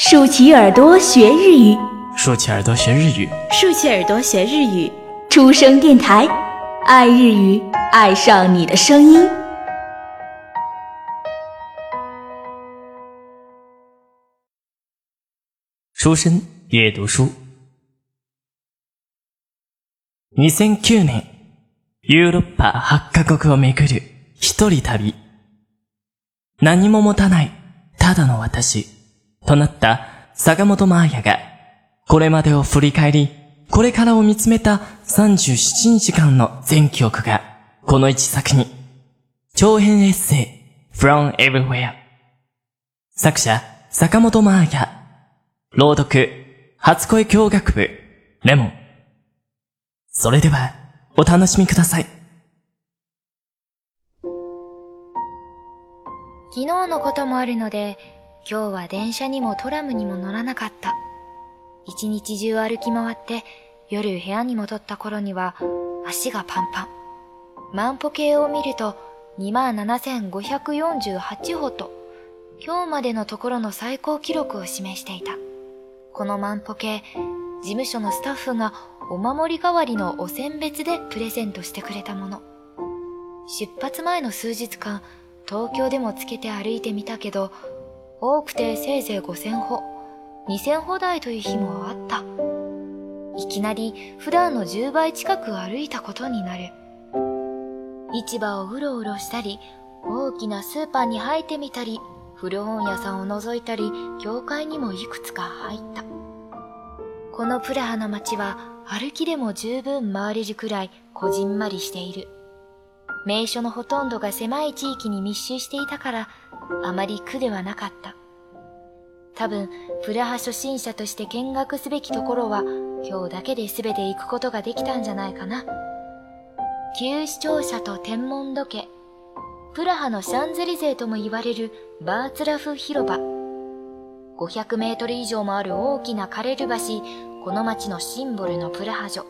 竖起耳朵学日语，竖起耳朵学日语，竖起耳朵学日语。出生电台，爱日语，爱上你的声音。出身阅读书。2009年、ヨーロッパ8カ国を巡る一人旅。何も持たない、ただの私、 となった坂本真綾が、これまでを振り返り、これからを見つめた37日間の全記憶が、この一作に、長編エッセイ、From Everywhere。作者、坂本真綾。朗読、初恋教学部、レモン。それでは、お楽しみください。昨日のこともあるので、今日は電車にもトラムにも乗らなかった。一日中歩き回って、夜部屋に戻った頃には、足がパンパン。万歩計を見ると、27,548歩と、今日までのところの最高記録を示していた。この万歩計、事務所のスタッフがお守り代わりのお選別でプレゼントしてくれたもの。出発前の数日間、東京でもつけて歩いてみたけど、多くてせいぜい5000歩、2000歩台という日もあった。いきなり普段の10倍近く歩いたことになる。市場をうろうろしたり、大きなスーパーに入ってみたり、古本屋さんを覗いたり、教会にもいくつか入った。このプラハの街は歩きでも十分回れるくらいこじんまりしている。名所のほとんどが狭い地域に密集していたから、あまり苦ではなかった。多分、プラハ初心者として見学すべきところは、今日だけで全て行くことができたんじゃないかな。旧市庁舎と天文時計、プラハのシャンゼリゼとも言われるバーツラフ広場。500メートル以上もある大きなカレル橋、この街のシンボルのプラハ城。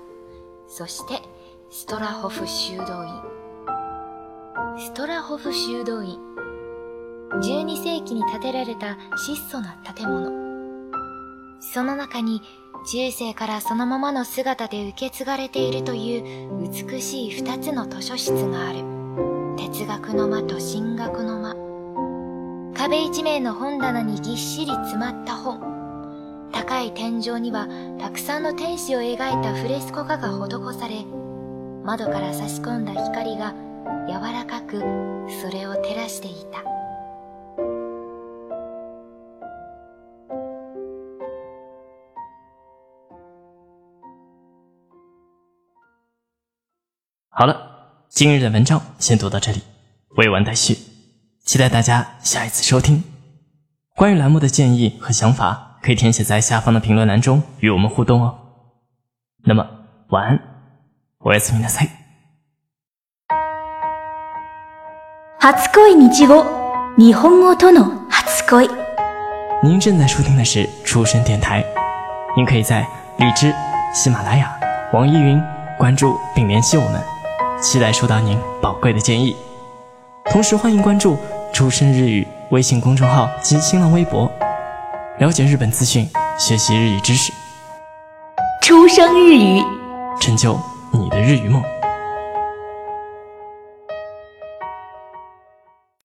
そして、ストラホフ修道院。ストラホフ修道院。12世紀に建てられた質素な建物。その中に中世からそのままの姿で受け継がれているという美しい二つの図書室がある。哲学の間と進学の間。壁一面の本棚にぎっしり詰まった本。高い天井にはたくさんの天使を描いたフレスコ画が施され、窓から差し込んだ光が柔らかくそれを照らしていた。好了，今日的文章先读到这里，未完待续，期待大家下一次收听。关于栏目的建议和想法，可以填写在下方的评论栏中与我们互动哦。那么晚安，おやすみなさい。 初恋日語、日本語との初恋。您正在收听的是出生电台，您可以在荔枝、喜马拉雅、网易云关注并联系我们。期待收到您宝贵的建议，同时欢迎关注“出生日语”微信公众号及新浪微博，了解日本资讯，学习日语知识，出生日语，成就你的日语梦。